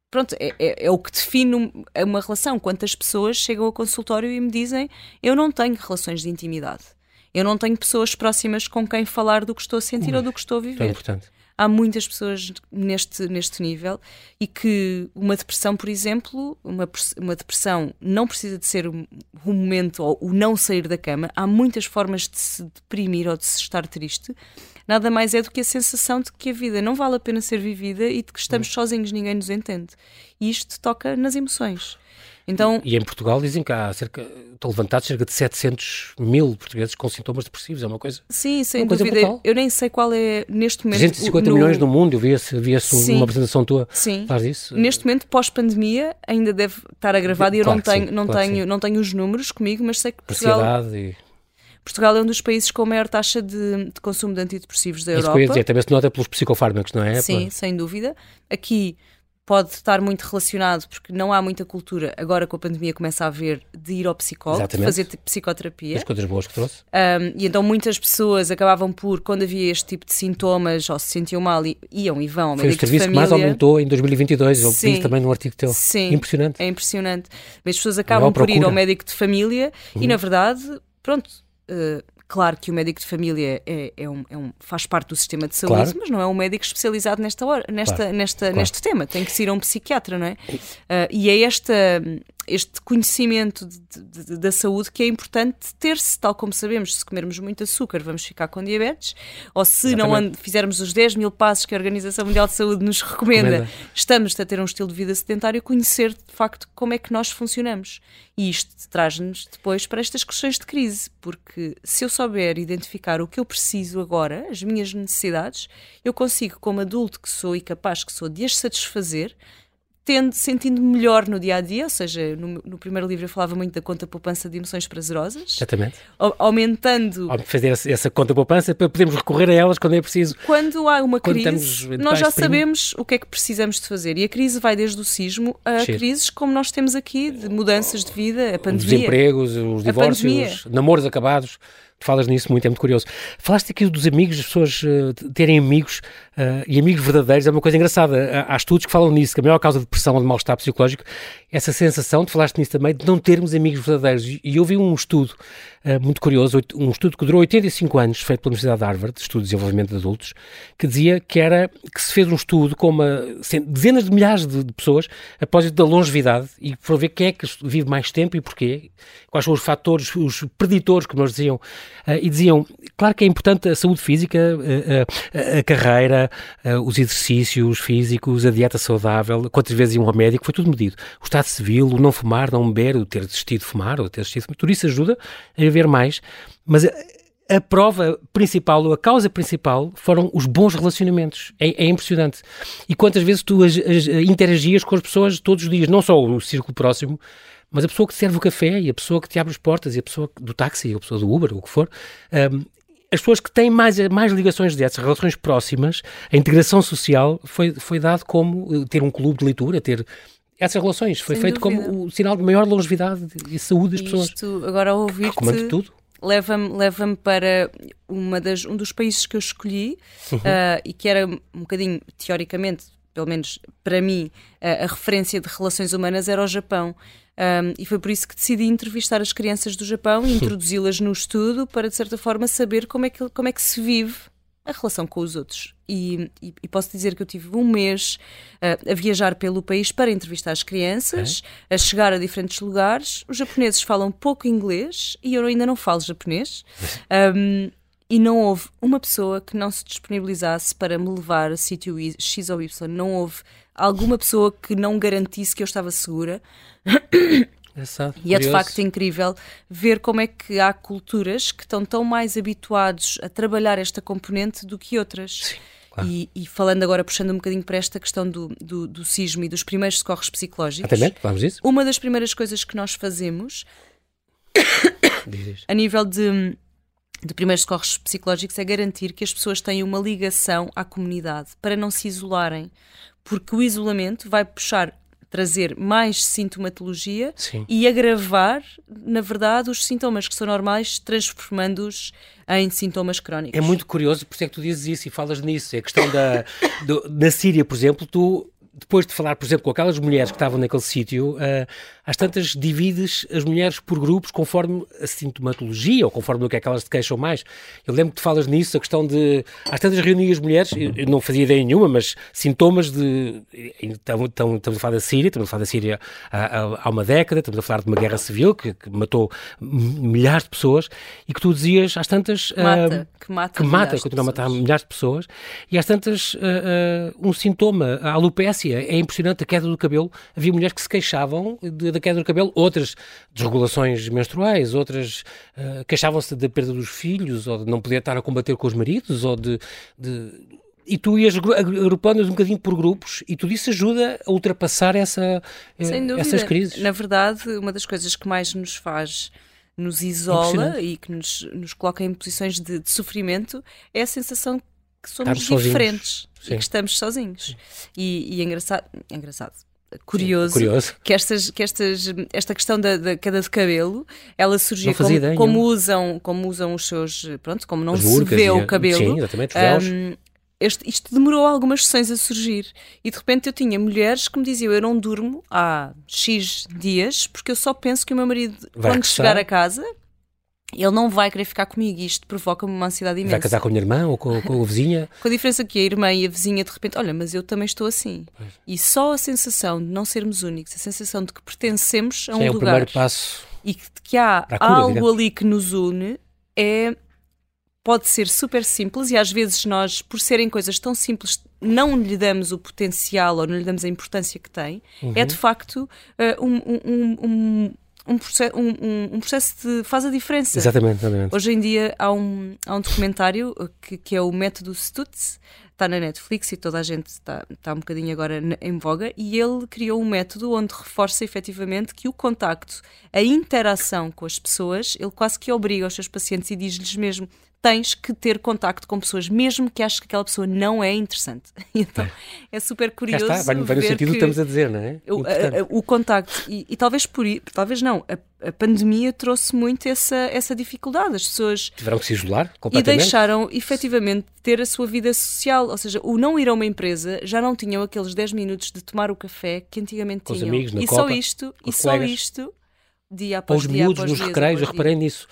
B: pronto, é, é, é, o que define uma relação. Quantas pessoas chegam ao consultório e me dizem eu não tenho relações de intimidade. Eu não tenho pessoas próximas com quem falar do que estou a sentir ou do que estou a viver. É
A: importante.
B: Há muitas pessoas neste, neste nível e que uma depressão, por exemplo, uma, uma depressão não precisa de ser um, um momento ou o não sair da cama. Há muitas formas de se deprimir ou de se estar triste nada mais é do que a sensação de que a vida não vale a pena ser vivida e de que estamos hum. sozinhos, ninguém nos entende. E isto toca nas emoções. Então,
A: e, em Portugal dizem que há cerca, estão levantados cerca de 700 mil portugueses com sintomas depressivos, é uma coisa.
B: Sim, sem dúvida. Coisa eu nem sei qual é neste momento.
A: 250 no... milhões no mundo, eu vi-se vi uma apresentação tua.
B: Sim.
A: Faz isso.
B: Neste momento, pós-pandemia, ainda deve estar agravado e eu claro não, tenho, sim, não, claro tenho, não tenho os números comigo, mas sei que Portugal. E... Portugal é um dos países com maior taxa de, de consumo de antidepressivos da Isso Europa.
A: Isso dizer, também se nota pelos psicofármacos, não é?
B: Sim, sem dúvida. Aqui pode estar muito relacionado porque não há muita cultura, agora com a pandemia começa a haver, de ir ao psicólogo, de fazer psicoterapia.
A: As coisas boas que trouxe.
B: Um, e então muitas pessoas acabavam por, quando havia este tipo de sintomas ou se sentiam mal, iam e vão ao
A: Foi
B: médico
A: o serviço
B: que
A: mais aumentou em 2022, eu vi também no artigo teu.
B: Sim,
A: impressionante.
B: É impressionante. Mas as pessoas acabam por ir ao médico de família uhum. e, na verdade, pronto, Uh, Claro que o médico de família é, é, um, é um, faz parte do sistema de saúde, claro. mas não é um médico especializado nesta hora, nesta, claro. nesta, claro. neste tema. Tem que ser um psiquiatra, não é? Uh, e é esta este conhecimento de, de, da saúde que é importante ter-se, tal como sabemos, se comermos muito açúcar vamos ficar com diabetes, ou se Exatamente. não fizermos os 10 mil passos que a Organização Mundial de Saúde nos recomenda, recomenda, estamos a ter um estilo de vida sedentário, conhecer de facto como é que nós funcionamos. E isto traz-nos depois para estas questões de crise, porque se eu souber identificar o que eu preciso agora, as minhas necessidades, eu consigo, como adulto que sou e capaz que sou, de as satisfazer tendo, sentindo melhor no dia a dia, ou seja, no, no, primeiro livro eu falava muito da conta poupança de emoções prazerosas.
A: Exatamente.
B: aumentando.
A: Fazer essa, conta poupança para podermos recorrer a elas quando é preciso.
B: Quando há uma quando crise, nós já sabemos o que é que precisamos de fazer. E a crise vai desde o sismo a Cheiro. crises como nós temos aqui, de mudanças de vida, a pandemia. Os
A: desempregos, os divórcios, namoros acabados falas nisso muito, é muito curioso. Falaste aqui dos amigos, as pessoas uh, terem amigos uh, e amigos verdadeiros, é uma coisa engraçada. Há, há, estudos que falam nisso, que a maior causa de depressão ou de mal-estar psicológico essa sensação, tu falaste nisso também, de não termos amigos verdadeiros. E eu vi um estudo uh, muito curioso, um estudo que durou 85 anos, feito pela Universidade de Harvard, estudo de desenvolvimento de adultos, que dizia que era que se fez um estudo com uma, dezenas de milhares de, de pessoas após da longevidade e para ver quem é que vive mais tempo e porquê, quais são os fatores, os preditores, como nós diziam, uh, e diziam, claro que é importante a saúde física, uh, a carreira, os exercícios físicos, a dieta saudável, quantas vezes iam ao médico, foi tudo medido. O estado civil, o não fumar, não beber, o ter desistido de fumar, ou ter desistido de fumar, tudo isso ajuda a haver mais, mas a prova principal, ou a causa principal, foram os bons relacionamentos. É, é impressionante. E quantas vezes tu as, as, interagias com as pessoas todos os dias, não só o círculo próximo, mas a pessoa que serve o café, e a pessoa que te abre as portas, e a pessoa do táxi, e a pessoa do Uber, ou o que for. Um, as pessoas que têm mais, mais ligações dessas, relações próximas, a integração social foi, foi dado como eh, ter um clube de leitura, ter essas relações. Foi Sem feito dúvida. como o sinal de maior longevidade e saúde das pessoas.
B: Isto, agora ouvir-te,
A: tudo
B: leva-me leva para uma das, um dos países que eu escolhi uhum. uh, e que era um bocadinho, teoricamente, pelo menos para mim, uh, a referência de relações humanas era o Japão. Um, e foi por isso que decidi entrevistar as crianças do Japão e introduzi-las no estudo para, de certa forma, saber como é que, como é que se vive a relação com os outros. E, e, e, posso dizer que eu tive um mês uh, a viajar pelo país para entrevistar as crianças, é? a chegar a diferentes lugares. Os japoneses falam pouco inglês e eu ainda não falo japonês. Um, e não houve uma pessoa que não se disponibilizasse para me levar a sítio X ou Y. Não houve alguma pessoa que não garantisse que eu estava segura.
A: Engraçado,
B: e é de facto incrível ver como é que há culturas que estão tão mais habituados a trabalhar esta componente do que outras.
A: Sim. Claro.
B: E, e, falando agora, puxando um bocadinho para esta questão do, do, do sismo e dos primeiros socorros psicológicos,
A: Exatamente, vamos isso.
B: uma das primeiras coisas que nós fazemos a nível de, de primeiros socorros psicológicos é garantir que as pessoas têm uma ligação à comunidade para não se isolarem, porque o isolamento vai puxar trazer mais sintomatologia
A: Sim.
B: e agravar, na verdade, os sintomas que são normais, transformando-os em sintomas crónicos.
A: É muito curioso, por isso é que tu dizes isso e falas nisso. É a questão da. Do, na Síria, por exemplo, tu depois de falar, por exemplo, com aquelas mulheres que estavam naquele sítio, uh, às tantas divides as mulheres por grupos conforme a sintomatologia ou conforme o que é que elas te queixam mais. Eu lembro que tu falas nisso, a questão de. Às tantas reunias mulheres, eu não fazia ideia nenhuma, mas sintomas de. Estamos, estamos a falar da Síria, estamos a falar da Síria há, há uma década, estamos a falar de uma guerra civil que, que, matou milhares de pessoas e que tu dizias às tantas.
B: Uh, mata, que mata,
A: que mata, continua a matar milhares de pessoas e às tantas uh, um sintoma, a alopecia é impressionante a queda do cabelo. Havia mulheres que se queixavam da queda do cabelo, outras desregulações menstruais, outras uh, queixavam-se da perda dos filhos, ou de não poder estar a combater com os maridos, ou de, de e tu ias agrupando um bocadinho por grupos e tudo isso ajuda a ultrapassar essa, eh, essas crises.
B: Na verdade, uma das coisas que mais nos faz, nos isola e que nos, nos coloca em posições de, de sofrimento é a sensação que somos Estamos diferentes Sim. e que estamos sozinhos. E, e é engraçado, é engraçado. Curioso,
A: curioso,
B: que, estas, que estas, esta questão da, da queda de cabelo ela surgiu como, como, usam, como usam os seus. Pronto, como não As se vê o cabelo.
A: Sim, exatamente, um,
B: este, isto demorou algumas sessões a surgir e de repente eu tinha mulheres que me diziam eu não durmo há X dias porque eu só penso que o meu marido Vai quando chegar a casa ele não vai querer ficar comigo e isto provoca-me uma ansiedade imensa.
A: Vai casar com a minha irmã ou com, com a vizinha?
B: com a diferença que a irmã e a vizinha de repente, olha, mas eu também estou assim. Pois. E só a sensação de não sermos únicos, a sensação de que pertencemos a um
A: é
B: lugar.
A: o primeiro passo.
B: E que, que há cura, algo digamos. ali que nos une é pode ser super simples e às vezes nós, por serem coisas tão simples, não lhe damos o potencial ou não lhe damos a importância que tem. Uhum. É de facto uh, um, um, um, um processo, um, um, processo de, faz a diferença.
A: Exatamente, exatamente.
B: Hoje em dia há um, há um documentário que, que é o método Stutz, está na Netflix e toda a gente está, está um bocadinho agora em voga, e ele criou um método onde reforça efetivamente que o contacto, a interação com as pessoas, ele quase que obriga os seus pacientes e diz-lhes mesmo tens que ter contacto com pessoas, mesmo que aches que aquela pessoa não é interessante. Então é, é super curioso.
A: Já está, vai, vai no sentido que estamos a dizer, não é?
B: O, a, o contacto, e, e, talvez por talvez não, a, a, pandemia trouxe muito essa, essa dificuldade. As pessoas
A: tiveram que se isolar completamente.
B: E deixaram efetivamente ter a sua vida social, ou seja, o não ir a uma empresa já não tinham aqueles 10 minutos de tomar o café que antigamente
A: com
B: tinham.
A: Amigos, na
B: e
A: Copa,
B: só isto, e só isto dia após
A: os
B: dia.
A: miúdos nos recreios, eu reparei nisso.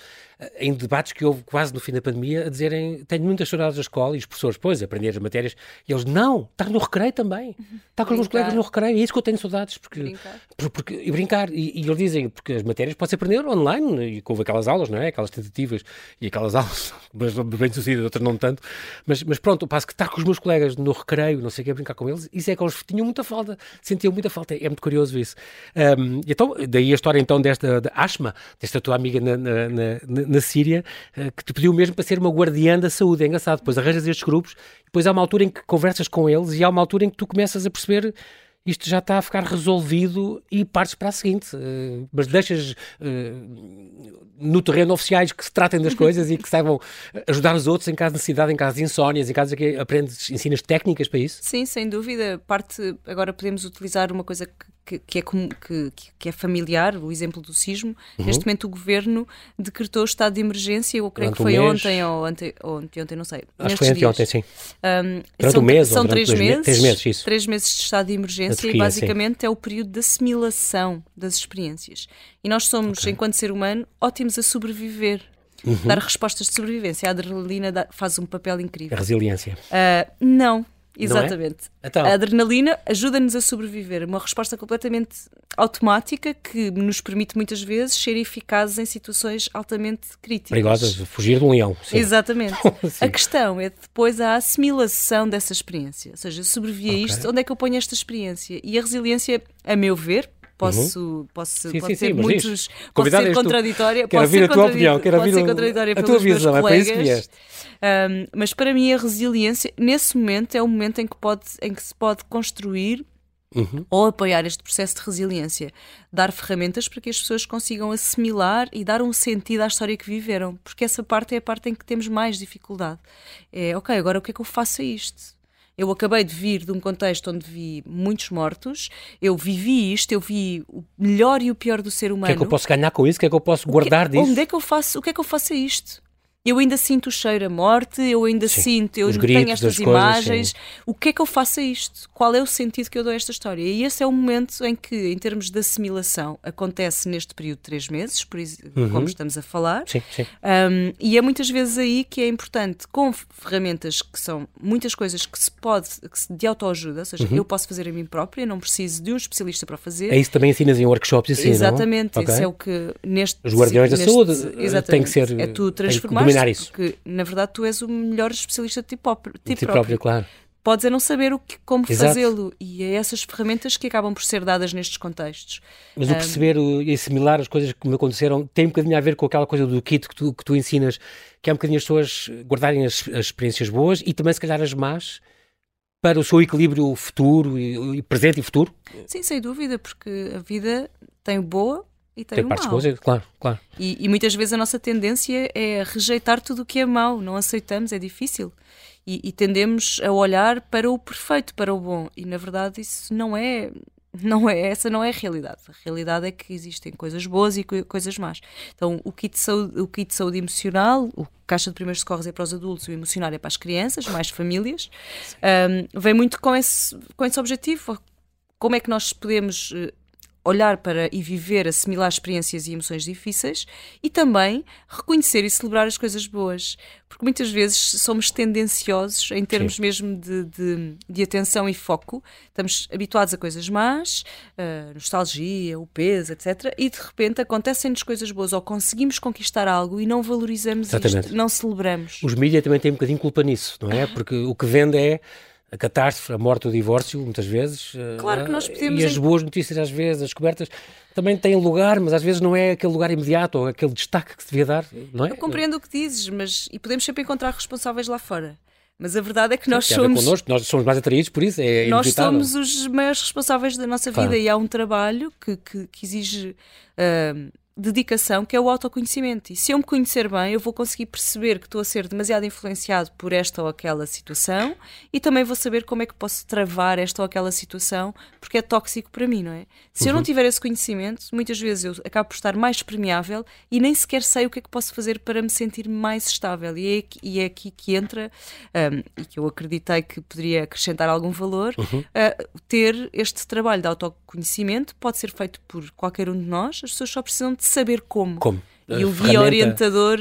A: Em debates que houve quase no fim da pandemia, a dizerem: tenho muitas saudades da escola, e os professores, pois, aprender as matérias, e eles, não, está no recreio também, está com os meus colegas no recreio, é isso que eu tenho saudades, porque, brincar. Porque, e brincar, e, e, eles dizem, porque as matérias pode-se aprender online, e houve aquelas aulas, não é? Aquelas tentativas, e aquelas aulas, mas bem sucedidas, outras não tanto, mas, mas pronto, o passo que estar com os meus colegas no recreio, não sei o que, brincar com eles, isso é que eles tinham muita falta, sentiam muita falta, é muito curioso isso. Um, então, daí a história então desta de Ashma, desta tua amiga na, na, na, na Síria, uh, que te pediu mesmo para ser uma guardiã da saúde, é engraçado, depois arranjas estes grupos, depois há uma altura em que conversas com eles e há uma altura em que tu começas a perceber isto já está a ficar resolvido e partes para a seguinte. Uh, mas deixas uh, no terreno oficiais que se tratem das coisas e que saibam ajudar os outros em caso de necessidade, em caso de insónias, em caso de que aprendes, ensinas técnicas para isso?
B: Sim, sem dúvida. Parte, agora podemos utilizar uma coisa que que, que, é, que, que, é familiar, o exemplo do sismo. Uhum. Neste momento, o governo decretou estado de emergência, eu creio Durante que foi um ontem ou ante, ontem, ontem, não sei.
A: Acho que foi anteontem, sim.
B: Um, durante são, um mês, são três meses, três meses, isso. três meses de estado de emergência Turquia, e basicamente sim. é o período de assimilação das experiências. E nós somos, okay. enquanto ser humano, ótimos a sobreviver. Uhum. Dar respostas de sobrevivência. A adrenalina dá, faz um papel incrível.
A: A resiliência.
B: Uh, não? Exatamente. É? Então. A adrenalina ajuda-nos a sobreviver. Uma resposta completamente automática que nos permite muitas vezes ser eficazes em situações altamente críticas.
A: Perigosas, fugir de um leão.
B: Sim. Exatamente. a questão é depois a assimilação dessa experiência. Ou seja, sobrevivi okay. a isto, onde é que eu ponho esta experiência? E a resiliência, a meu ver, posso, uhum. posso
A: sim,
B: pode
A: sim, ser
B: sim, muitos, pode ser contraditória,
A: quero
B: ser
A: a tua opinião, quero
B: contraditória
A: a tua visão,
B: é
A: para isso que vieste.
B: Um, mas para mim a resiliência, nesse momento, é o momento em que, pode, em que se pode construir Uhum. ou apoiar este processo de resiliência, dar ferramentas para que as pessoas consigam assimilar e dar um sentido à história que viveram, porque essa parte é a parte em que temos mais dificuldade. É, ok, agora o que é que eu faço a isto? Eu acabei de vir de um contexto onde vi muitos mortos, eu vivi isto, eu vi o melhor e o pior do ser humano. O
A: que é que eu posso ganhar com isso? O que é que eu posso guardar
B: que,
A: disso?
B: Onde é que eu faço? O que é que eu faço a isto? Eu ainda sinto o cheiro a morte, eu ainda sim, sinto, eu tenho estas imagens. Coisas, o que é que eu faço a isto? Qual é o sentido que eu dou a esta história? E esse é o momento em que, em termos de assimilação, acontece neste período de três meses, por uhum. como estamos a falar.
A: Sim, sim.
B: Um, e é muitas vezes aí que é importante, com ferramentas que são muitas coisas que se pode, que se, de autoajuda, ou seja, uhum. eu posso fazer a mim própria, não preciso de um especialista para fazer.
A: É isso também ensinas em workshops assim,
B: Exatamente,
A: não?
B: isso okay. é o que neste.
A: Os guardiões
B: neste,
A: da saúde tem que ser.
B: É tu transformar
A: isso.
B: Porque, na verdade, tu és o melhor especialista de ti, próprio.
A: Ti próprio. próprio claro.
B: Podes é não saber o que, como fazê-lo e é essas ferramentas que acabam por ser dadas nestes contextos.
A: Mas o perceber e assimilar as coisas que me aconteceram tem um bocadinho a ver com aquela coisa do kit que tu, que tu ensinas, que é um bocadinho as pessoas guardarem as, as experiências boas e também, se calhar, as más para o seu equilíbrio futuro e, e presente e futuro?
B: Sim, sem dúvida, porque a vida tem boa e tem, tem
A: partes
B: mal.
A: boas, claro, claro.
B: E, e, muitas vezes a nossa tendência é rejeitar tudo o que é mau, não aceitamos, é difícil. E, e, tendemos a olhar para o perfeito, para o bom. E na verdade isso não é, não é essa não é a realidade. A realidade é que existem coisas boas e co coisas más. Então o kit de saúde, o kit de saúde emocional, o caixa de primeiros socorros é para os adultos, o emocional é para as crianças, mais famílias, um, vem muito com esse, com esse objetivo. Como é que nós podemos eh, olhar para e viver, assimilar experiências e emoções difíceis e também reconhecer e celebrar as coisas boas. Porque muitas vezes somos tendenciosos em termos Sim. mesmo de, de, de, atenção e foco. Estamos habituados a coisas más, a nostalgia, o peso, etc. E de repente acontecem-nos coisas boas ou conseguimos conquistar algo e não valorizamos Exatamente. isto, não celebramos.
A: Os mídias também têm um bocadinho culpa nisso, não é? Porque o que vende é a catástrofe, a morte, o divórcio, muitas vezes.
B: Claro que nós eh, podemos.
A: E as boas notícias, às vezes, as descobertas, também têm lugar, mas às vezes não é aquele lugar imediato ou aquele destaque que se devia dar, não é?
B: Eu compreendo o que dizes, mas. E podemos sempre encontrar responsáveis lá fora. Mas a verdade é que nós somos.
A: Connosco, nós somos mais atraídos por isso, é
B: Nós somos os maiores responsáveis da nossa vida claro. e há um trabalho que, que, que exige. Uh, dedicação, que é o autoconhecimento. E se eu me conhecer bem, eu vou conseguir perceber que estou a ser demasiado influenciado por esta ou aquela situação e também vou saber como é que posso travar esta ou aquela situação, porque é tóxico para mim, não é? Se uhum. eu não uhum. tiver esse conhecimento, muitas vezes eu acabo por estar mais permeável e nem sequer sei o que é que posso fazer para me sentir mais estável. E é, e é aqui que entra, um, e que eu acreditei que poderia acrescentar algum valor, uhum. uh, ter este trabalho de autoconhecimento pode ser feito por qualquer um de nós, as pessoas só precisam de saber como.
A: Como?
B: E o guia orientador,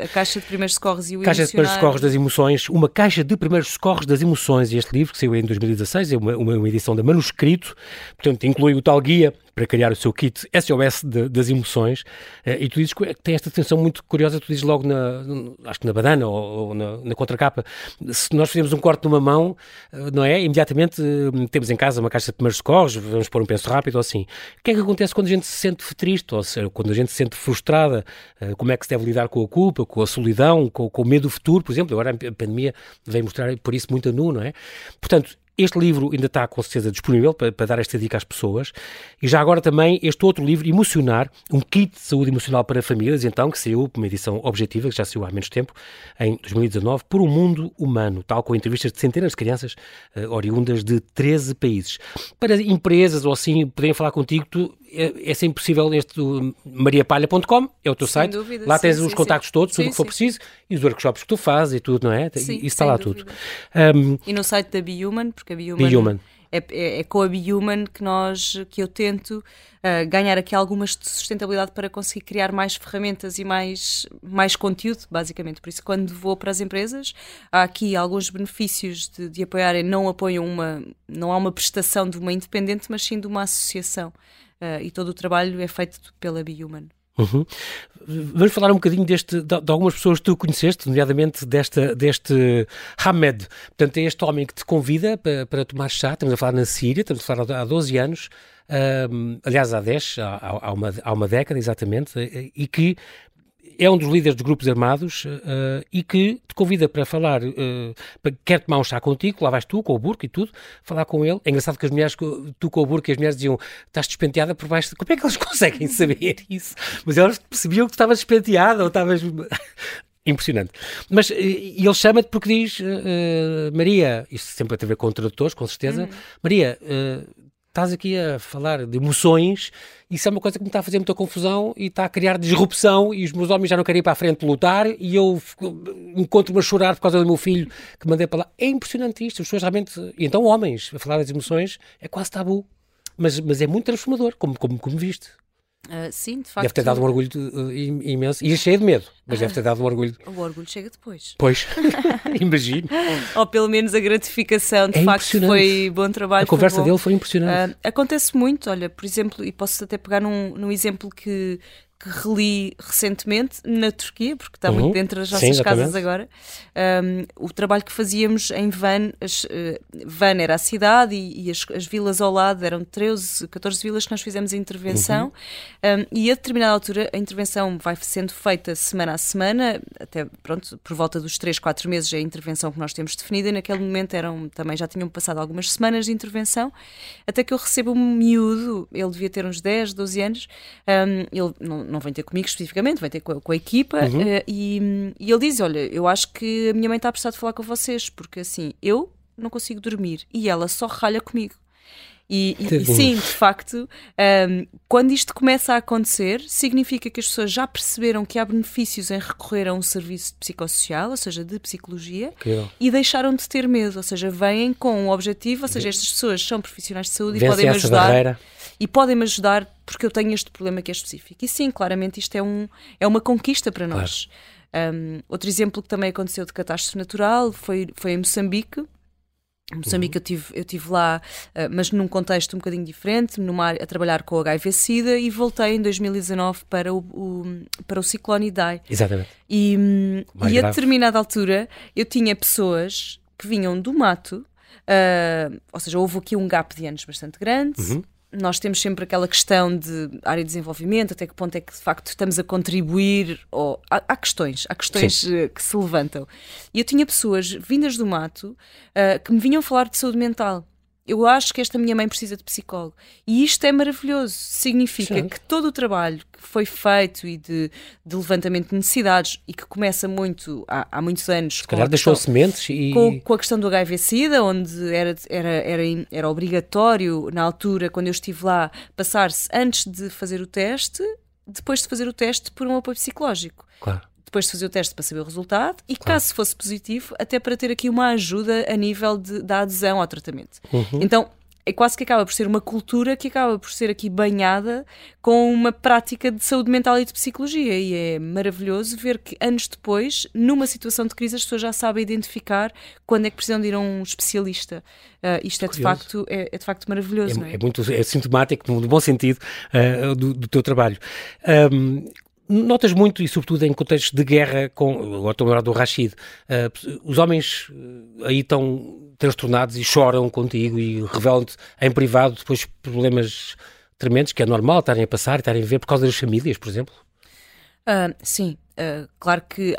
B: a Caixa de Primeiros Socorros e o
A: Caixa de Primeiros Socorros das Emoções, uma Caixa de Primeiros Socorros das Emoções, este livro que saiu em 2016, é uma, uma edição da Manuscrito, portanto inclui o tal guia para criar o seu kit SOS de, das emoções. Uh, e tu dizes que tem esta tensão muito curiosa, tu dizes logo na, acho que na banana ou, ou na, na, contracapa, se nós fizermos um corte numa mão, uh, não é? Imediatamente uh, temos em casa uma caixa de primeiros socorros, vamos pôr um penso rápido ou assim. O que é que acontece quando a gente se sente triste, ou seja, quando a gente se sente frustrada? como é que se deve lidar com a culpa, com a solidão, com, com o medo do futuro, por exemplo? Agora a pandemia vem mostrar por isso muito a nu, não é? Portanto, este livro ainda está com certeza disponível para, para, dar esta dica às pessoas. E já agora também este outro livro, Emocionar, um kit de saúde emocional para famílias, então, que saiu uma edição objetiva, que já saiu há menos tempo, em 2019, por um mundo humano, tal com entrevistas de centenas de crianças uh, oriundas de 13 países. Para empresas ou assim poderem falar contigo, tu é, é sempre possível neste mariapalha.com, é o teu Sem site. Dúvida, Lá tens sim, os sim, contactos sim. todos, tudo o que for preciso, e os workshops que tu fazes e tudo, não é? Sim, Isso está lá dúvida. tudo.
B: Um, e no site da Bihuman, porque a Bihuman, Bihuman. É, é, é, com a Bihuman que nós que eu tento uh, ganhar aqui algumas de sustentabilidade para conseguir criar mais ferramentas e mais, mais conteúdo, basicamente. Por isso, quando vou para as empresas, há aqui alguns benefícios de, de apoiarem, não apoiam uma, não há uma prestação de uma independente, mas sim de uma associação uh, e todo o trabalho é feito pela Bihuman.
A: Uhum. Vamos falar um bocadinho deste, de, de, algumas pessoas que tu conheceste, nomeadamente desta, deste Hamed. Portanto, é este homem que te convida para, para tomar chá. Estamos a falar na Síria, estamos a falar há 12 anos. Um, aliás, há 10, há, há, uma, há uma década exatamente, e que é um dos líderes dos grupos armados uh, e que te convida para falar, uh, para, quer tomar um chá contigo, lá vais tu com o burco e tudo, falar com ele. É engraçado que as mulheres, tu com o burco e as mulheres diziam, estás despenteada por baixo. Como é que eles conseguem saber isso? Mas elas percebiam que tu estavas despenteada ou estavas. Impressionante. Mas e ele chama-te porque diz, uh, Maria, isto sempre tem a ver com tradutores, com certeza, uhum. Maria, uh, estás aqui a falar de emoções, isso é uma coisa que me está a fazer muita confusão e está a criar disrupção e os meus homens já não querem ir para a frente lutar e eu encontro-me a chorar por causa do meu filho que mandei para lá. É impressionante isto, as pessoas realmente... E então homens, a falar das emoções é quase tabu, mas, mas é muito transformador, como, como, como viste.
B: Uh, sim, de facto.
A: Deve ter dado um orgulho de, uh, imenso. E cheio de medo, mas uh, deve ter dado um orgulho.
B: O orgulho chega depois.
A: Pois, imagino.
B: Ou pelo menos a gratificação, de é facto, foi bom trabalho.
A: A conversa dele foi impressionante.
B: acontece muito, olha, por exemplo, e posso até pegar num, num exemplo que que reli recentemente na Turquia, porque está uhum. muito dentro das nossas Sim, casas agora. Um, o trabalho que fazíamos em Van, as, uh, Van era a cidade e, e as, as, vilas ao lado eram 13, 14 vilas que nós fizemos a intervenção. Uhum. Um, e a determinada altura a intervenção vai sendo feita semana a semana, até pronto, por volta dos 3, 4 meses é a intervenção que nós temos definida. E naquele momento eram, também já tinham passado algumas semanas de intervenção, até que eu recebo um miúdo, ele devia ter uns 10, 12 anos, um, ele não não vem ter comigo especificamente, vem ter com a, com a equipa, uhum. uh, e, e, ele diz: Olha, eu acho que a minha mãe está a precisar de falar com vocês, porque assim, eu não consigo dormir e ela só ralha comigo. E, e, sim, de facto, um, quando isto começa a acontecer, significa que as pessoas já perceberam que há benefícios em recorrer a um serviço psicossocial, ou seja, de psicologia, e deixaram de ter medo, ou seja, vêm com um objetivo, ou seja, estas pessoas são profissionais de saúde e podem-me ajudar. Barreira. E podem-me ajudar porque eu tenho este problema que é específico. E sim, claramente isto é, um, é uma conquista para nós. Claro. Um, outro exemplo que também aconteceu de catástrofe natural foi, foi em Moçambique, Moçambique uhum. eu tive, eu tive lá, uh, mas num contexto um bocadinho diferente, numa a trabalhar com HIV-Sida e voltei em 2019 para o, o, para o ciclone Idai.
A: Exatamente.
B: E, hum, e a determinada altura eu tinha pessoas que vinham do mato, uh, ou seja, houve aqui um gap de anos bastante grande, uhum nós temos sempre aquela questão de área de desenvolvimento, até que ponto é que de facto estamos a contribuir, ou há, há questões, há questões Sim. Eh, que se levantam. E eu tinha pessoas vindas do mato uh, que me vinham falar de saúde mental eu acho que esta minha mãe precisa de psicólogo. E isto é maravilhoso. Significa Sim. que todo o trabalho que foi feito e de, de, levantamento de necessidades e que começa muito há, há muitos anos.
A: Se calhar deixou sementes e.
B: Com, com, a questão do HIV-Sida, onde era, era, era, era obrigatório, na altura, quando eu estive lá, passar-se antes de fazer o teste, depois de fazer o teste, por um apoio psicológico.
A: Claro
B: depois de fazer o teste para saber o resultado e, claro. caso fosse positivo, até para ter aqui uma ajuda a nível de, da adesão ao tratamento. Uhum. Então, é quase que acaba por ser uma cultura que acaba por ser aqui banhada com uma prática de saúde mental e de psicologia. E é maravilhoso ver que anos depois, numa situação de crise, as pessoas já sabem identificar quando é que precisam de ir a um especialista. Uh, isto é de, facto, é, é, de facto maravilhoso.
A: É,
B: é?
A: é muito é sintomático, no bom sentido, uh, do, do, teu trabalho. Um, Notas muito, e sobretudo em contextos de guerra, com, agora estou a do Rashid, uh, os homens aí estão transtornados e choram contigo e revelam-te em privado depois problemas tremendos, que é normal estarem a passar, estarem a ver por causa das famílias, por exemplo?
B: Uh, sim, uh, claro que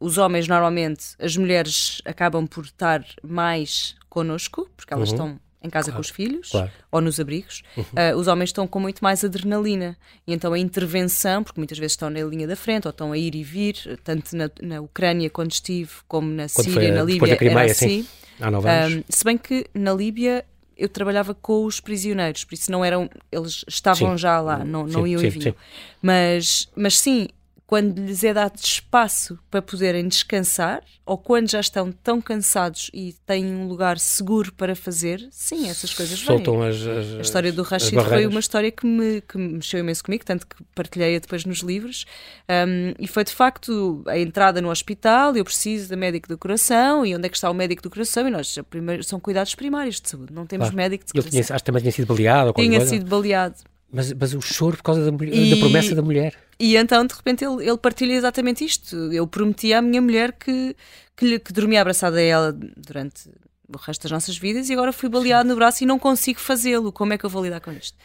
B: os homens normalmente, as mulheres acabam por estar mais connosco, porque elas uhum. estão em casa claro, com os filhos claro. ou nos abrigos, uhum. uh, os homens estão com muito mais adrenalina. E então a intervenção, porque muitas vezes estão na linha da frente ou estão a ir e vir, tanto na, na Ucrânia quando estive, como na quando Síria, foi, na Líbia, Crimeia, era assim.
A: Um,
B: se bem que na Líbia eu trabalhava com os prisioneiros, por isso não eram, eles estavam sim. já lá, não, não sim, iam sim, e vinham. Mas, mas sim, quando lhes é dado espaço para poderem descansar, ou quando já estão tão cansados e têm um lugar seguro para fazer, sim, essas coisas
A: Soltam
B: vêm.
A: As, as,
B: a história do Rashid foi uma história que me, que mexeu imenso comigo, tanto que partilhei-a depois nos livros. Um, e foi de facto a entrada no hospital, eu preciso da médico do coração, e onde é que está o médico do coração? E nós, primeiro, são cuidados primários de saúde, não temos claro. médico de coração.
A: Ele tinha, acho que também tinha sido baleado.
B: Tinha sido baleado.
A: Mas, mas o choro por causa da, e, da promessa da mulher.
B: E então, de repente, ele, ele partilha exatamente isto. Eu prometi à minha mulher que, que, lhe, que dormia abraçada a ela durante o resto das nossas vidas e agora fui baleado no braço e não consigo fazê-lo. Como é que eu vou lidar com isto?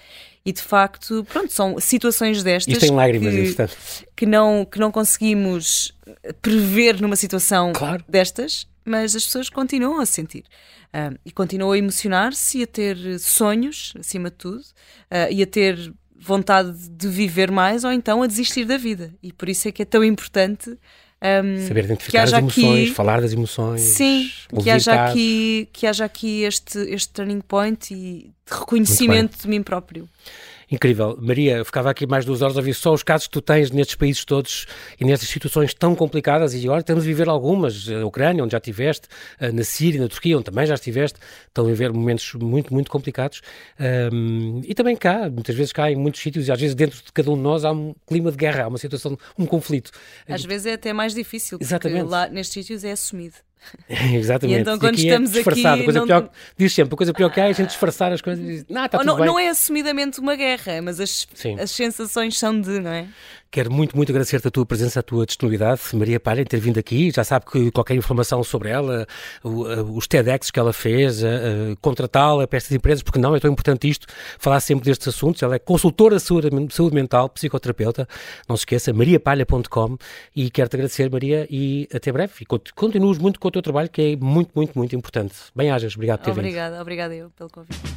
B: E de facto, pronto, são situações destas
A: isto tem lágrimas,
B: que, que, não, que não conseguimos prever numa situação claro. destas, mas as pessoas continuam a sentir. Uh, e continuam a emocionar-se e a ter sonhos, acima de tudo, uh, e a ter vontade de viver mais ou então a desistir da vida. E por isso é que é tão importante um,
A: saber identificar as emoções, aqui, falar das emoções.
B: Sim, que haja, aqui, que haja aqui este, este turning point e de reconhecimento de mim próprio.
A: Incrível. Maria, ficava aqui mais duas horas a ouvir só os casos que tu tens nestes países todos e nestas situações tão complicadas e agora temos de viver algumas. A Ucrânia, onde já estiveste, na Síria, na Turquia, onde também já estiveste, estão a viver momentos muito, muito complicados. Um, e também cá, muitas vezes cá em muitos sítios e às vezes dentro de cada um de nós há um clima de guerra, há uma situação, um conflito.
B: Às vezes é até mais difícil, porque Exatamente. lá nestes sítios é assumido.
A: Exatamente.
B: E então, quando
A: aqui
B: estamos
A: é disfarçado.
B: aqui.
A: Coisa não... pior, diz sempre, a coisa pior que há é a gente disfarçar as coisas e diz, não, está tudo
B: não, não é assumidamente uma guerra, mas as, as sensações são de, não é?
A: Quero muito, muito agradecer-te a tua presença, a tua disponibilidade, Maria Palha, ter vindo aqui. Já sabe que qualquer informação sobre ela, os TEDx que ela fez, contratá-la para estas empresas, porque não, é tão importante isto, falar sempre destes assuntos. Ela é consultora de saúde, saúde mental, psicoterapeuta. Não se esqueça, mariapalha.com. E quero-te agradecer, Maria, e até breve. E continuas muito com o teu trabalho, que é muito, muito, muito importante. Bem-ajas, obrigado por ter
B: obrigada,
A: vindo.
B: Obrigada, obrigada eu pelo convite.